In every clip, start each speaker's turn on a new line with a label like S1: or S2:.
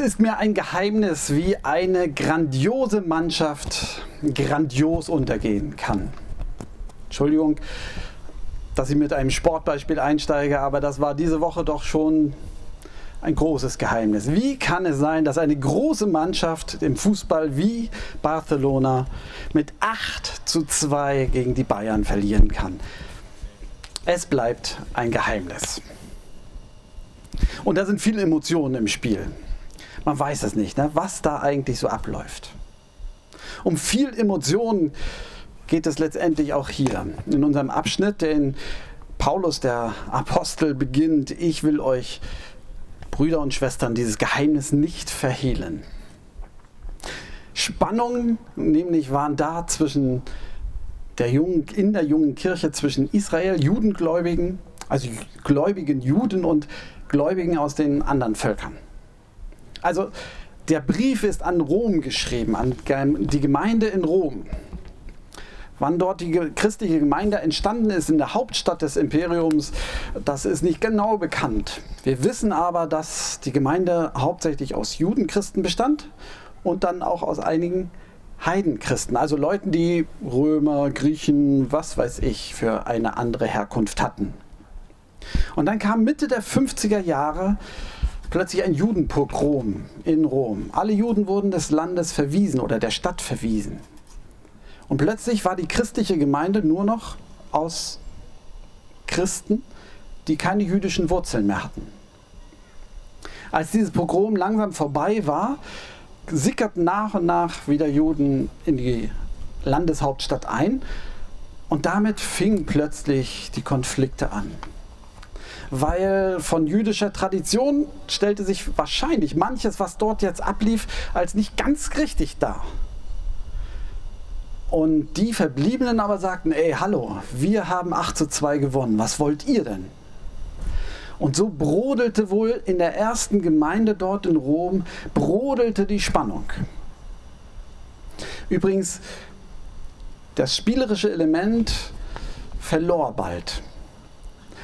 S1: ist mir ein Geheimnis, wie eine grandiose Mannschaft grandios untergehen kann. Entschuldigung, dass ich mit einem Sportbeispiel einsteige, aber das war diese Woche doch schon ein großes Geheimnis. Wie kann es sein, dass eine große Mannschaft im Fußball wie Barcelona mit 8 zu 2 gegen die Bayern verlieren kann? Es bleibt ein Geheimnis. Und da sind viele Emotionen im Spiel man weiß es nicht, ne, was da eigentlich so abläuft. Um viel Emotionen geht es letztendlich auch hier. In unserem Abschnitt, den Paulus, der Apostel, beginnt, ich will euch, Brüder und Schwestern, dieses Geheimnis nicht verhehlen. Spannungen nämlich waren da zwischen der jungen, in der jungen Kirche zwischen Israel, Judengläubigen, also gläubigen Juden und Gläubigen aus den anderen Völkern. Also der Brief ist an Rom geschrieben, an die Gemeinde in Rom. Wann dort die christliche Gemeinde entstanden ist in der Hauptstadt des Imperiums, das ist nicht genau bekannt. Wir wissen aber, dass die Gemeinde hauptsächlich aus Judenchristen bestand und dann auch aus einigen Heidenchristen, also Leuten, die Römer, Griechen, was weiß ich, für eine andere Herkunft hatten. Und dann kam Mitte der 50er Jahre plötzlich ein Judenpogrom in Rom. Alle Juden wurden des Landes verwiesen oder der Stadt verwiesen. Und plötzlich war die christliche Gemeinde nur noch aus Christen, die keine jüdischen Wurzeln mehr hatten. Als dieses Pogrom langsam vorbei war, sickerten nach und nach wieder Juden in die Landeshauptstadt ein und damit fingen plötzlich die Konflikte an weil von jüdischer Tradition stellte sich wahrscheinlich manches, was dort jetzt ablief, als nicht ganz richtig dar. Und die Verbliebenen aber sagten, ey, hallo, wir haben 8 zu 2 gewonnen, was wollt ihr denn? Und so brodelte wohl in der ersten Gemeinde dort in Rom, brodelte die Spannung. Übrigens, das spielerische Element verlor bald.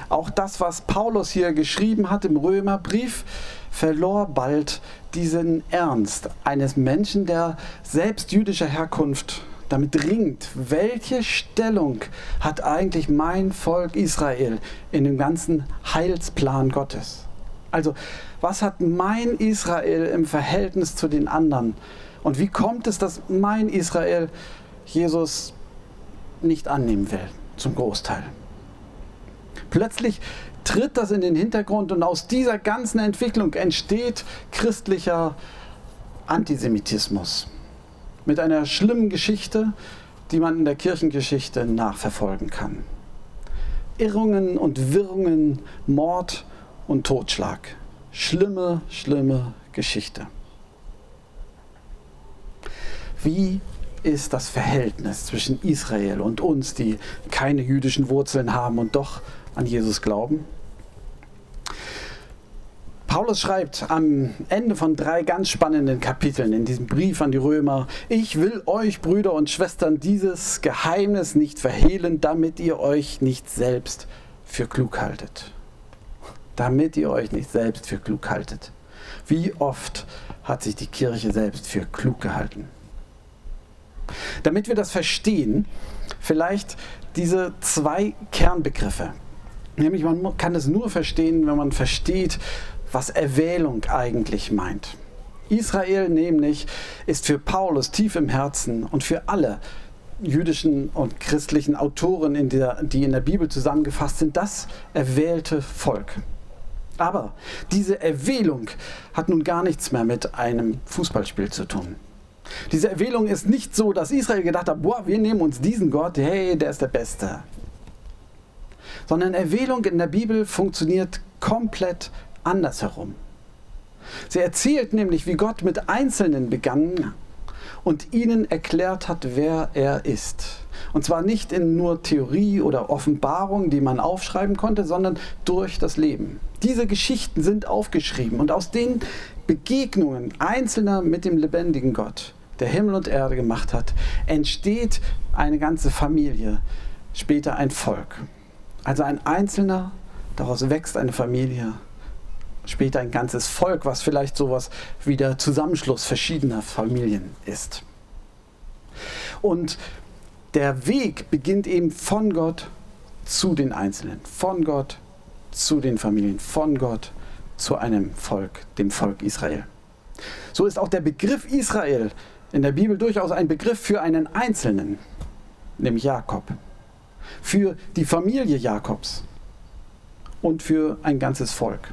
S1: Auch das, was Paulus hier geschrieben hat im Römerbrief, verlor bald diesen Ernst eines Menschen, der selbst jüdischer Herkunft damit ringt, welche Stellung hat eigentlich mein Volk Israel in dem ganzen Heilsplan Gottes? Also, was hat mein Israel im Verhältnis zu den anderen? Und wie kommt es, dass mein Israel Jesus nicht annehmen will, zum Großteil? Plötzlich tritt das in den Hintergrund und aus dieser ganzen Entwicklung entsteht christlicher Antisemitismus mit einer schlimmen Geschichte, die man in der Kirchengeschichte nachverfolgen kann. Irrungen und Wirrungen, Mord und Totschlag. Schlimme, schlimme Geschichte. Wie ist das Verhältnis zwischen Israel und uns, die keine jüdischen Wurzeln haben und doch an Jesus glauben? Paulus schreibt am Ende von drei ganz spannenden Kapiteln in diesem Brief an die Römer, ich will euch, Brüder und Schwestern, dieses Geheimnis nicht verhehlen, damit ihr euch nicht selbst für klug haltet. Damit ihr euch nicht selbst für klug haltet. Wie oft hat sich die Kirche selbst für klug gehalten? Damit wir das verstehen, vielleicht diese zwei Kernbegriffe, Nämlich man kann es nur verstehen, wenn man versteht, was Erwählung eigentlich meint. Israel nämlich ist für Paulus tief im Herzen und für alle jüdischen und christlichen Autoren, in der, die in der Bibel zusammengefasst sind, das erwählte Volk. Aber diese Erwählung hat nun gar nichts mehr mit einem Fußballspiel zu tun. Diese Erwählung ist nicht so, dass Israel gedacht hat, boah, wir nehmen uns diesen Gott, hey, der ist der Beste sondern Erwählung in der Bibel funktioniert komplett andersherum. Sie erzählt nämlich, wie Gott mit Einzelnen begann und ihnen erklärt hat, wer er ist. Und zwar nicht in nur Theorie oder Offenbarung, die man aufschreiben konnte, sondern durch das Leben. Diese Geschichten sind aufgeschrieben und aus den Begegnungen Einzelner mit dem lebendigen Gott, der Himmel und Erde gemacht hat, entsteht eine ganze Familie, später ein Volk. Also ein Einzelner, daraus wächst eine Familie, später ein ganzes Volk, was vielleicht sowas wie der Zusammenschluss verschiedener Familien ist. Und der Weg beginnt eben von Gott zu den Einzelnen, von Gott zu den Familien, von Gott zu einem Volk, dem Volk Israel. So ist auch der Begriff Israel in der Bibel durchaus ein Begriff für einen Einzelnen, nämlich Jakob, für die Familie Jakobs und für ein ganzes Volk.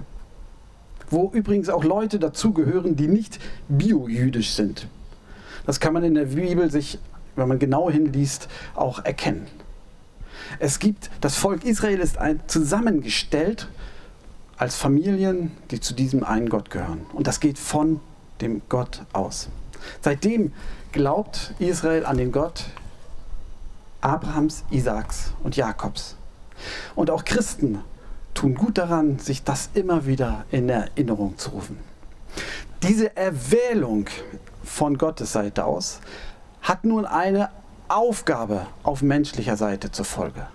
S1: Wo übrigens auch Leute dazugehören, die nicht biojüdisch sind. Das kann man in der Bibel sich, wenn man genau hinliest, auch erkennen. Es gibt, das Volk Israel ist ein, zusammengestellt als Familien, die zu diesem einen Gott gehören. Und das geht von dem Gott aus. Seitdem glaubt Israel an den Gott Abrahams, Isaaks und Jakobs. Und auch Christen tun gut daran, sich das immer wieder in Erinnerung zu rufen. Diese Erwählung von Gottes Seite aus hat nun eine Aufgabe auf menschlicher Seite zur Folge.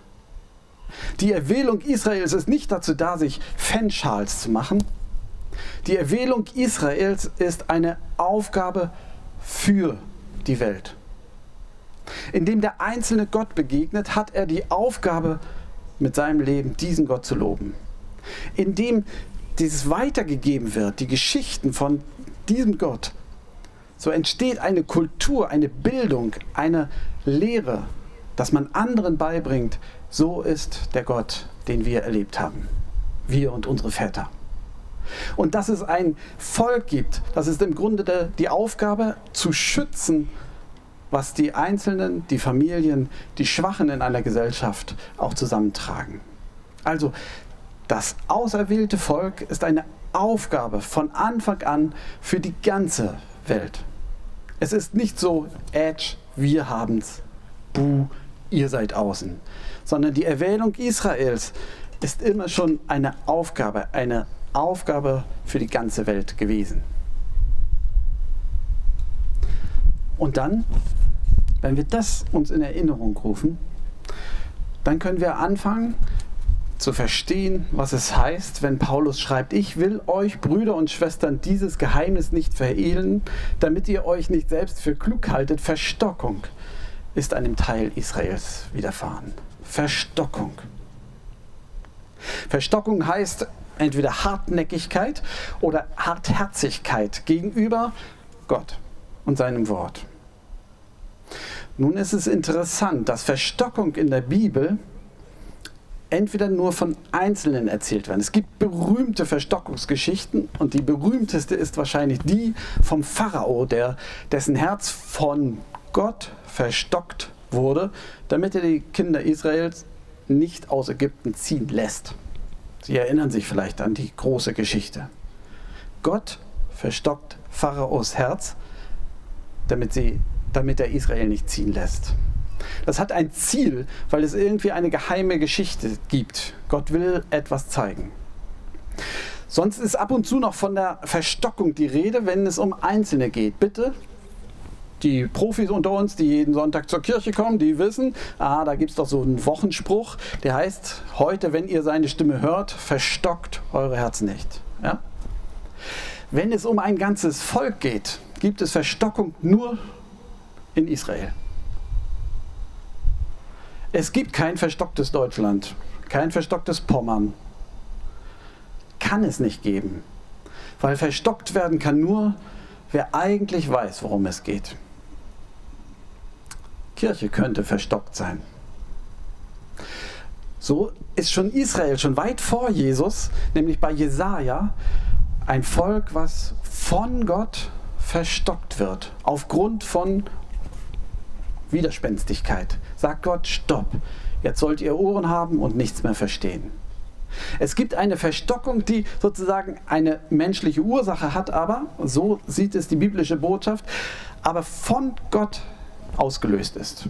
S1: Die Erwählung Israels ist nicht dazu da, sich Fanschals zu machen. Die Erwählung Israels ist eine Aufgabe für die Welt. Indem der einzelne Gott begegnet, hat er die Aufgabe, mit seinem Leben diesen Gott zu loben. Indem dieses weitergegeben wird, die Geschichten von diesem Gott, so entsteht eine Kultur, eine Bildung, eine Lehre, dass man anderen beibringt, so ist der Gott, den wir erlebt haben. Wir und unsere Väter. Und dass es ein Volk gibt, das ist im Grunde die Aufgabe zu schützen, was die Einzelnen, die Familien, die Schwachen in einer Gesellschaft auch zusammentragen. Also das auserwählte Volk ist eine Aufgabe von Anfang an für die ganze Welt. Es ist nicht so, Edge, wir haben's, buh, ihr seid außen, sondern die Erwählung Israels ist immer schon eine Aufgabe, eine Aufgabe für die ganze Welt gewesen. Und dann, wenn wir das uns in Erinnerung rufen, dann können wir anfangen zu verstehen, was es heißt, wenn Paulus schreibt, ich will euch Brüder und Schwestern dieses Geheimnis nicht verhehlen, damit ihr euch nicht selbst für klug haltet. Verstockung ist einem Teil Israels widerfahren. Verstockung. Verstockung heißt entweder Hartnäckigkeit oder Hartherzigkeit gegenüber Gott und seinem Wort. Nun ist es interessant, dass Verstockung in der Bibel entweder nur von Einzelnen erzählt werden. Es gibt berühmte Verstockungsgeschichten und die berühmteste ist wahrscheinlich die vom Pharao, der, dessen Herz von Gott verstockt wurde, damit er die Kinder Israels nicht aus Ägypten ziehen lässt. Sie erinnern sich vielleicht an die große Geschichte. Gott verstockt Pharaos Herz, damit, sie, damit er Israel nicht ziehen lässt. Das hat ein Ziel, weil es irgendwie eine geheime Geschichte gibt. Gott will etwas zeigen. Sonst ist ab und zu noch von der Verstockung die Rede, wenn es um Einzelne geht. Bitte die Profis unter uns, die jeden Sonntag zur Kirche kommen, die wissen, ah, da gibt es doch so einen Wochenspruch, der heißt, heute, wenn ihr seine Stimme hört, verstockt eure Herzen nicht. Ja? Wenn es um ein ganzes Volk geht, gibt es Verstockung nur in Israel. Es gibt kein verstocktes Deutschland, kein verstocktes Pommern. Kann es nicht geben. Weil verstockt werden kann nur, wer eigentlich weiß, worum es geht. Kirche könnte verstockt sein. So ist schon Israel schon weit vor Jesus, nämlich bei Jesaja, ein Volk, was von Gott verstockt wird, aufgrund von Widerspenstigkeit. Sagt Gott, stopp, jetzt sollt ihr Ohren haben und nichts mehr verstehen. Es gibt eine Verstockung, die sozusagen eine menschliche Ursache hat, aber, so sieht es die biblische Botschaft, aber von Gott ausgelöst ist.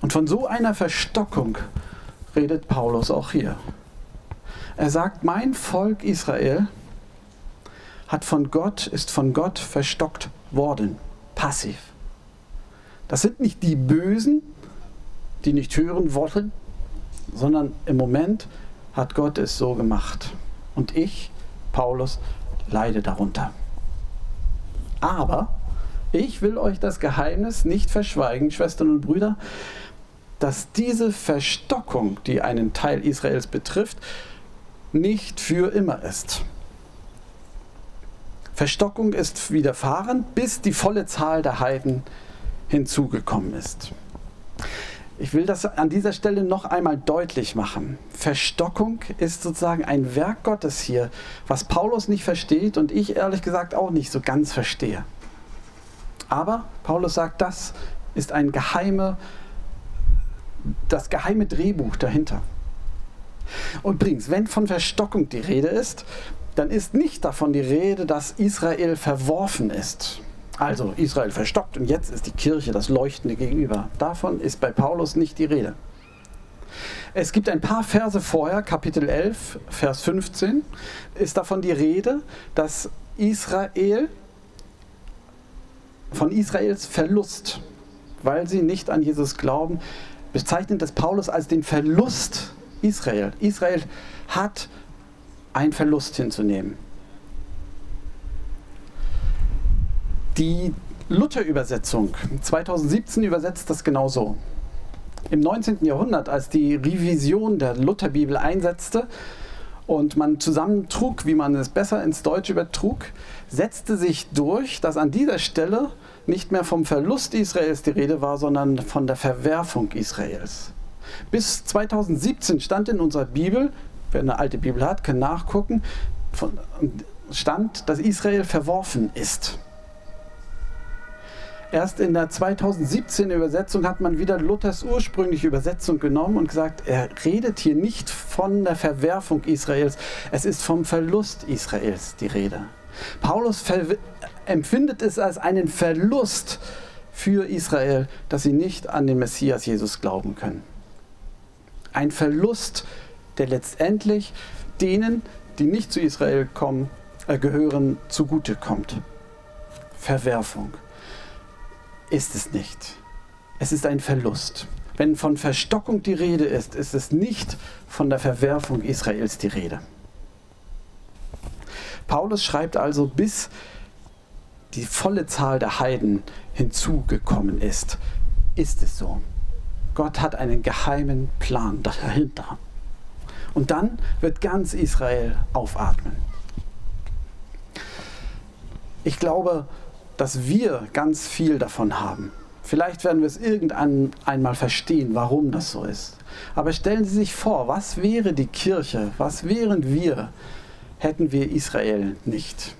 S1: Und von so einer Verstockung redet Paulus auch hier. Er sagt, mein Volk Israel hat von Gott, ist von Gott verstockt worden, passiv. Das sind nicht die Bösen, die nicht hören wollen, sondern im Moment hat Gott es so gemacht. Und ich Paulus, leide darunter. Aber ich will euch das Geheimnis nicht verschweigen, Schwestern und Brüder, dass diese Verstockung, die einen Teil Israels betrifft, nicht für immer ist. Verstockung ist widerfahren, bis die volle Zahl der Heiden hinzugekommen ist. Ich will das an dieser Stelle noch einmal deutlich machen. Verstockung ist sozusagen ein Werk Gottes hier, was Paulus nicht versteht und ich ehrlich gesagt auch nicht so ganz verstehe. Aber Paulus sagt, das ist ein geheime, das geheime Drehbuch dahinter. Und übrigens, wenn von Verstockung die Rede ist, dann ist nicht davon die Rede, dass Israel verworfen ist. Also Israel verstockt und jetzt ist die Kirche das Leuchtende gegenüber. Davon ist bei Paulus nicht die Rede. Es gibt ein paar Verse vorher, Kapitel 11, Vers 15, ist davon die Rede, dass Israel, von Israels Verlust, weil sie nicht an Jesus glauben, bezeichnet das Paulus als den Verlust Israel. Israel hat einen Verlust hinzunehmen. Die Luther-Übersetzung 2017 übersetzt das genauso. Im 19. Jahrhundert, als die Revision der Lutherbibel einsetzte und man zusammentrug, wie man es besser ins Deutsche übertrug, setzte sich durch, dass an dieser Stelle nicht mehr vom Verlust Israels die Rede war, sondern von der Verwerfung Israels. Bis 2017 stand in unserer Bibel, wer eine alte Bibel hat, kann nachgucken, stand, dass Israel verworfen ist. Erst in der 2017 Übersetzung hat man wieder Luthers ursprüngliche Übersetzung genommen und gesagt, er redet hier nicht von der Verwerfung Israels, es ist vom Verlust Israels die Rede. Paulus empfindet es als einen Verlust für Israel, dass sie nicht an den Messias Jesus glauben können. Ein Verlust, der letztendlich denen, die nicht zu Israel kommen, äh, gehören, zugute kommt. Verwerfung ist es nicht. Es ist ein Verlust. Wenn von Verstockung die Rede ist, ist es nicht von der Verwerfung Israels die Rede. Paulus schreibt also, bis die volle Zahl der Heiden hinzugekommen ist, ist es so. Gott hat einen geheimen Plan dahinter. Und dann wird ganz Israel aufatmen. Ich glaube, dass wir ganz viel davon haben. Vielleicht werden wir es irgendwann einmal verstehen, warum das so ist. Aber stellen Sie sich vor, was wäre die Kirche, was wären wir, hätten wir Israel nicht?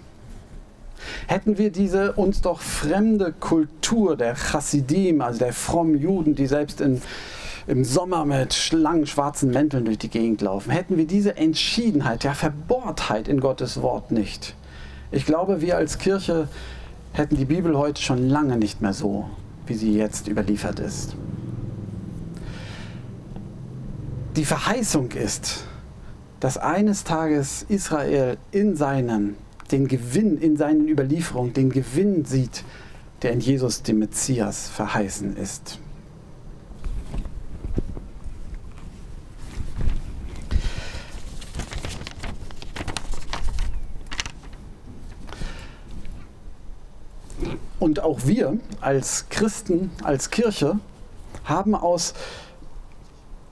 S1: Hätten wir diese uns doch fremde Kultur der Chassidim, also der frommen Juden, die selbst in, im Sommer mit langen schwarzen Mänteln durch die Gegend laufen, hätten wir diese Entschiedenheit, ja Verbohrtheit in Gottes Wort nicht. Ich glaube, wir als Kirche hätten die Bibel heute schon lange nicht mehr so, wie sie jetzt überliefert ist. Die Verheißung ist, dass eines Tages Israel in seinen, den Gewinn, in seinen Überlieferungen, den Gewinn sieht, der in Jesus, dem Messias, verheißen ist. Und auch wir als Christen, als Kirche, haben aus,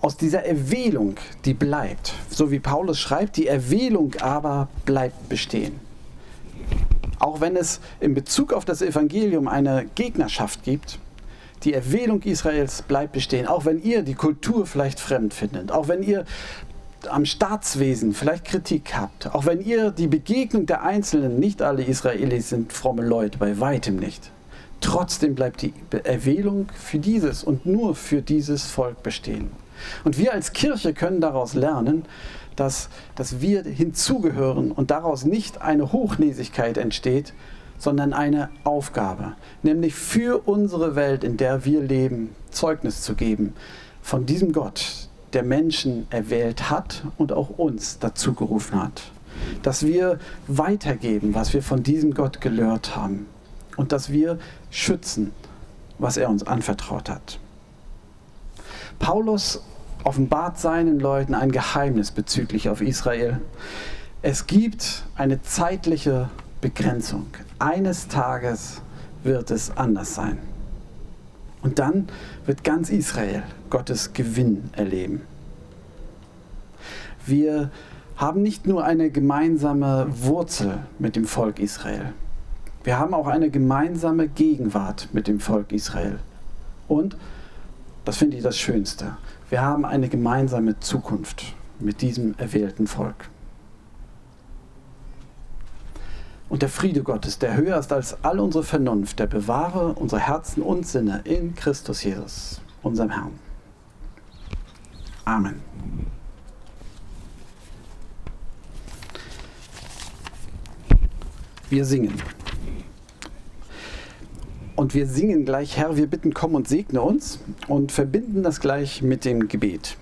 S1: aus dieser Erwählung, die bleibt, so wie Paulus schreibt, die Erwählung aber bleibt bestehen. Auch wenn es in Bezug auf das Evangelium eine Gegnerschaft gibt, die Erwählung Israels bleibt bestehen. Auch wenn ihr die Kultur vielleicht fremd findet, auch wenn ihr am Staatswesen vielleicht Kritik habt, auch wenn ihr die Begegnung der Einzelnen, nicht alle Israelis sind fromme Leute, bei weitem nicht, trotzdem bleibt die Erwählung für dieses und nur für dieses Volk bestehen. Und wir als Kirche können daraus lernen, dass, dass wir hinzugehören und daraus nicht eine Hochnäsigkeit entsteht, sondern eine Aufgabe, nämlich für unsere Welt, in der wir leben, Zeugnis zu geben von diesem Gott, der Menschen erwählt hat und auch uns dazu gerufen hat. Dass wir weitergeben, was wir von diesem Gott gelehrt haben. Und dass wir schützen, was er uns anvertraut hat. Paulus offenbart seinen Leuten ein Geheimnis bezüglich auf Israel. Es gibt eine zeitliche Begrenzung. Eines Tages wird es anders sein. Und dann wird ganz Israel Gottes Gewinn erleben. Wir haben nicht nur eine gemeinsame Wurzel mit dem Volk Israel, wir haben auch eine gemeinsame Gegenwart mit dem Volk Israel. Und, das finde ich das Schönste, wir haben eine gemeinsame Zukunft mit diesem erwählten Volk. Und der Friede Gottes, der höher ist als all unsere Vernunft, der bewahre unsere Herzen und Sinne in Christus Jesus, unserem Herrn. Amen. Wir singen. Und wir singen gleich, Herr, wir bitten, komm und segne uns und verbinden das gleich mit dem Gebet.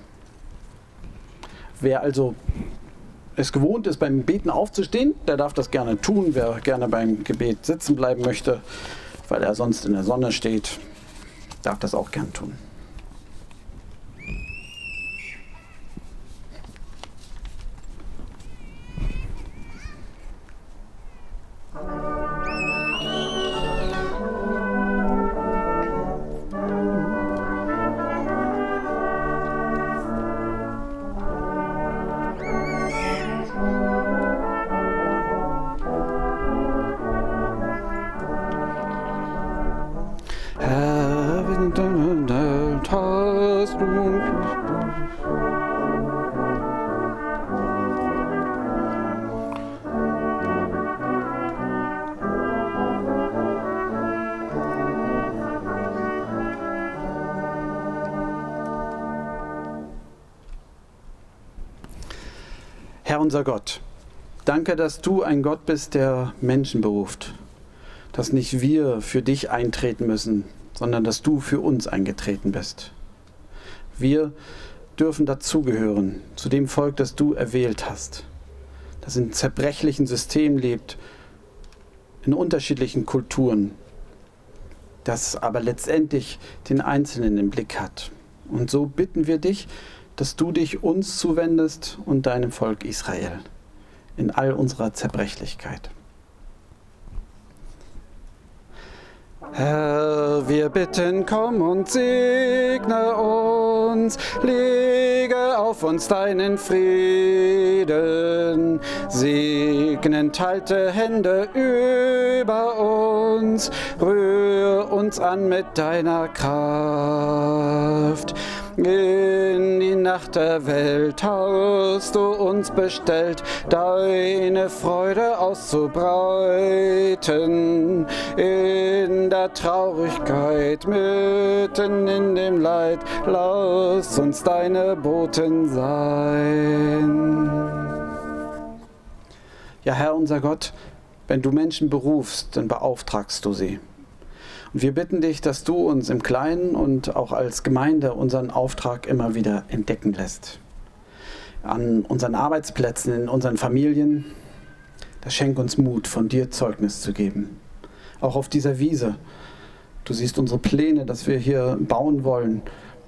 S1: Wer also es gewohnt ist, beim Beten aufzustehen, der darf das gerne tun. Wer gerne beim Gebet sitzen bleiben möchte, weil er sonst in der Sonne steht, darf das auch gern tun. Herr unser Gott, danke, dass du ein Gott bist, der Menschen beruft. Dass nicht wir für dich eintreten müssen, sondern dass du für uns eingetreten bist. Wir dürfen dazugehören, zu dem Volk, das du erwählt hast, das in zerbrechlichen Systemen lebt, in unterschiedlichen Kulturen, das aber letztendlich den Einzelnen im Blick hat. Und so bitten wir dich, dass du dich uns zuwendest und deinem Volk Israel in all unserer Zerbrechlichkeit. Herr, wir bitten, komm und segne uns, lege auf uns deinen Frieden, segnend halte Hände über uns, rühr uns an mit deiner Kraft. In die Nacht der Welt hast du uns bestellt, deine Freude auszubreiten. In der Traurigkeit, mitten in dem Leid, lass uns deine Boten sein. Ja, Herr unser Gott, wenn du Menschen berufst, dann beauftragst du sie. Und wir bitten dich, dass du uns im Kleinen und auch als Gemeinde unseren Auftrag immer wieder entdecken lässt. An unseren Arbeitsplätzen, in unseren Familien. Das schenk uns Mut, von dir Zeugnis zu geben. Auch auf dieser Wiese. Du siehst unsere Pläne, dass wir hier bauen wollen,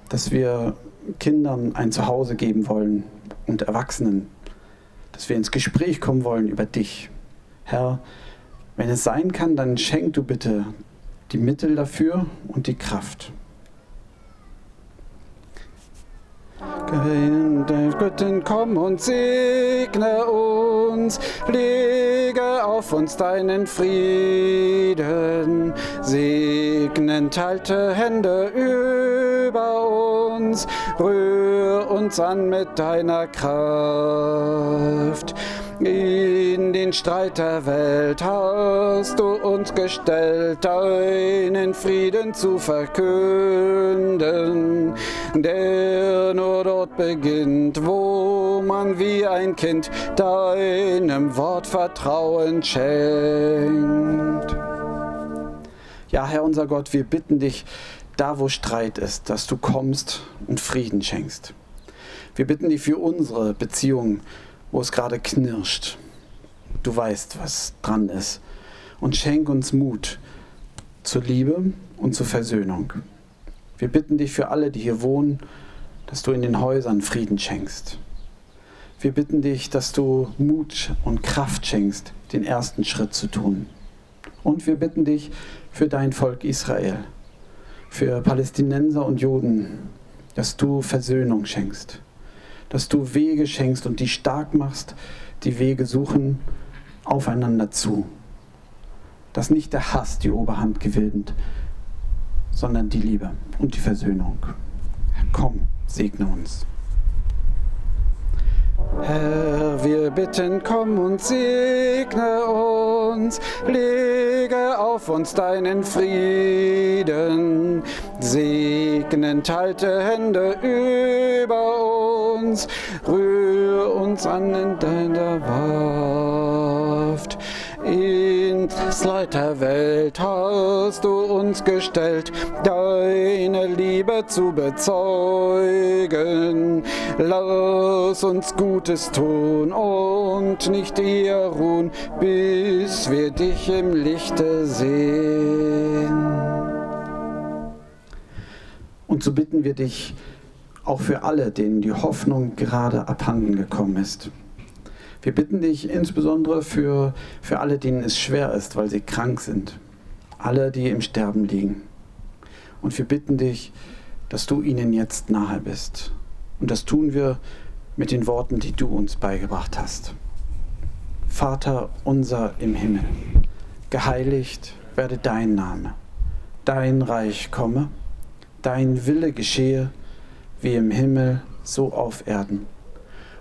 S1: dass wir Kindern ein Zuhause geben wollen und Erwachsenen, dass wir ins Gespräch kommen wollen über dich. Herr, wenn es sein kann, dann schenk du bitte die Mittel dafür und die Kraft. Göttin, komm und segne uns, lege auf uns deinen Frieden, segnend halte Hände über uns, rühr uns an mit deiner Kraft. In den Streit der Welt hast du uns gestellt, deinen Frieden zu verkünden, der nur dort beginnt, wo man wie ein Kind deinem Wort Vertrauen schenkt. Ja, Herr unser Gott, wir bitten dich, da wo Streit ist, dass du kommst und Frieden schenkst. Wir bitten dich für unsere Beziehungen wo es gerade knirscht. Du weißt, was dran ist. Und schenk uns Mut zur Liebe und zur Versöhnung. Wir bitten dich für alle, die hier wohnen, dass du in den Häusern Frieden schenkst. Wir bitten dich, dass du Mut und Kraft schenkst, den ersten Schritt zu tun. Und wir bitten dich für dein Volk Israel, für Palästinenser und Juden, dass du Versöhnung schenkst, dass du Wege schenkst und die stark machst, die Wege suchen aufeinander zu. Dass nicht der Hass die Oberhand gewinnt, sondern die Liebe und die Versöhnung. Komm, segne uns. Herr, wir bitten, komm und segne uns, lege auf uns deinen Frieden, segnend halte Hände über uns, rühr uns an in deiner Waft. Ins Leid hast du uns gestellt, deine Liebe zu bezeugen. Lass uns Gutes tun und nicht ihr ruhen, bis wir dich im Lichte sehen. Und so bitten wir dich auch für alle, denen die Hoffnung gerade abhanden gekommen ist wir bitten dich insbesondere für, für alle, denen es schwer ist, weil sie krank sind. Alle, die im Sterben liegen. Und wir bitten dich, dass du ihnen jetzt nahe bist. Und das tun wir mit den Worten, die du uns beigebracht hast. Vater unser im Himmel, geheiligt werde dein Name, dein Reich komme, dein Wille geschehe, wie im Himmel, so auf Erden.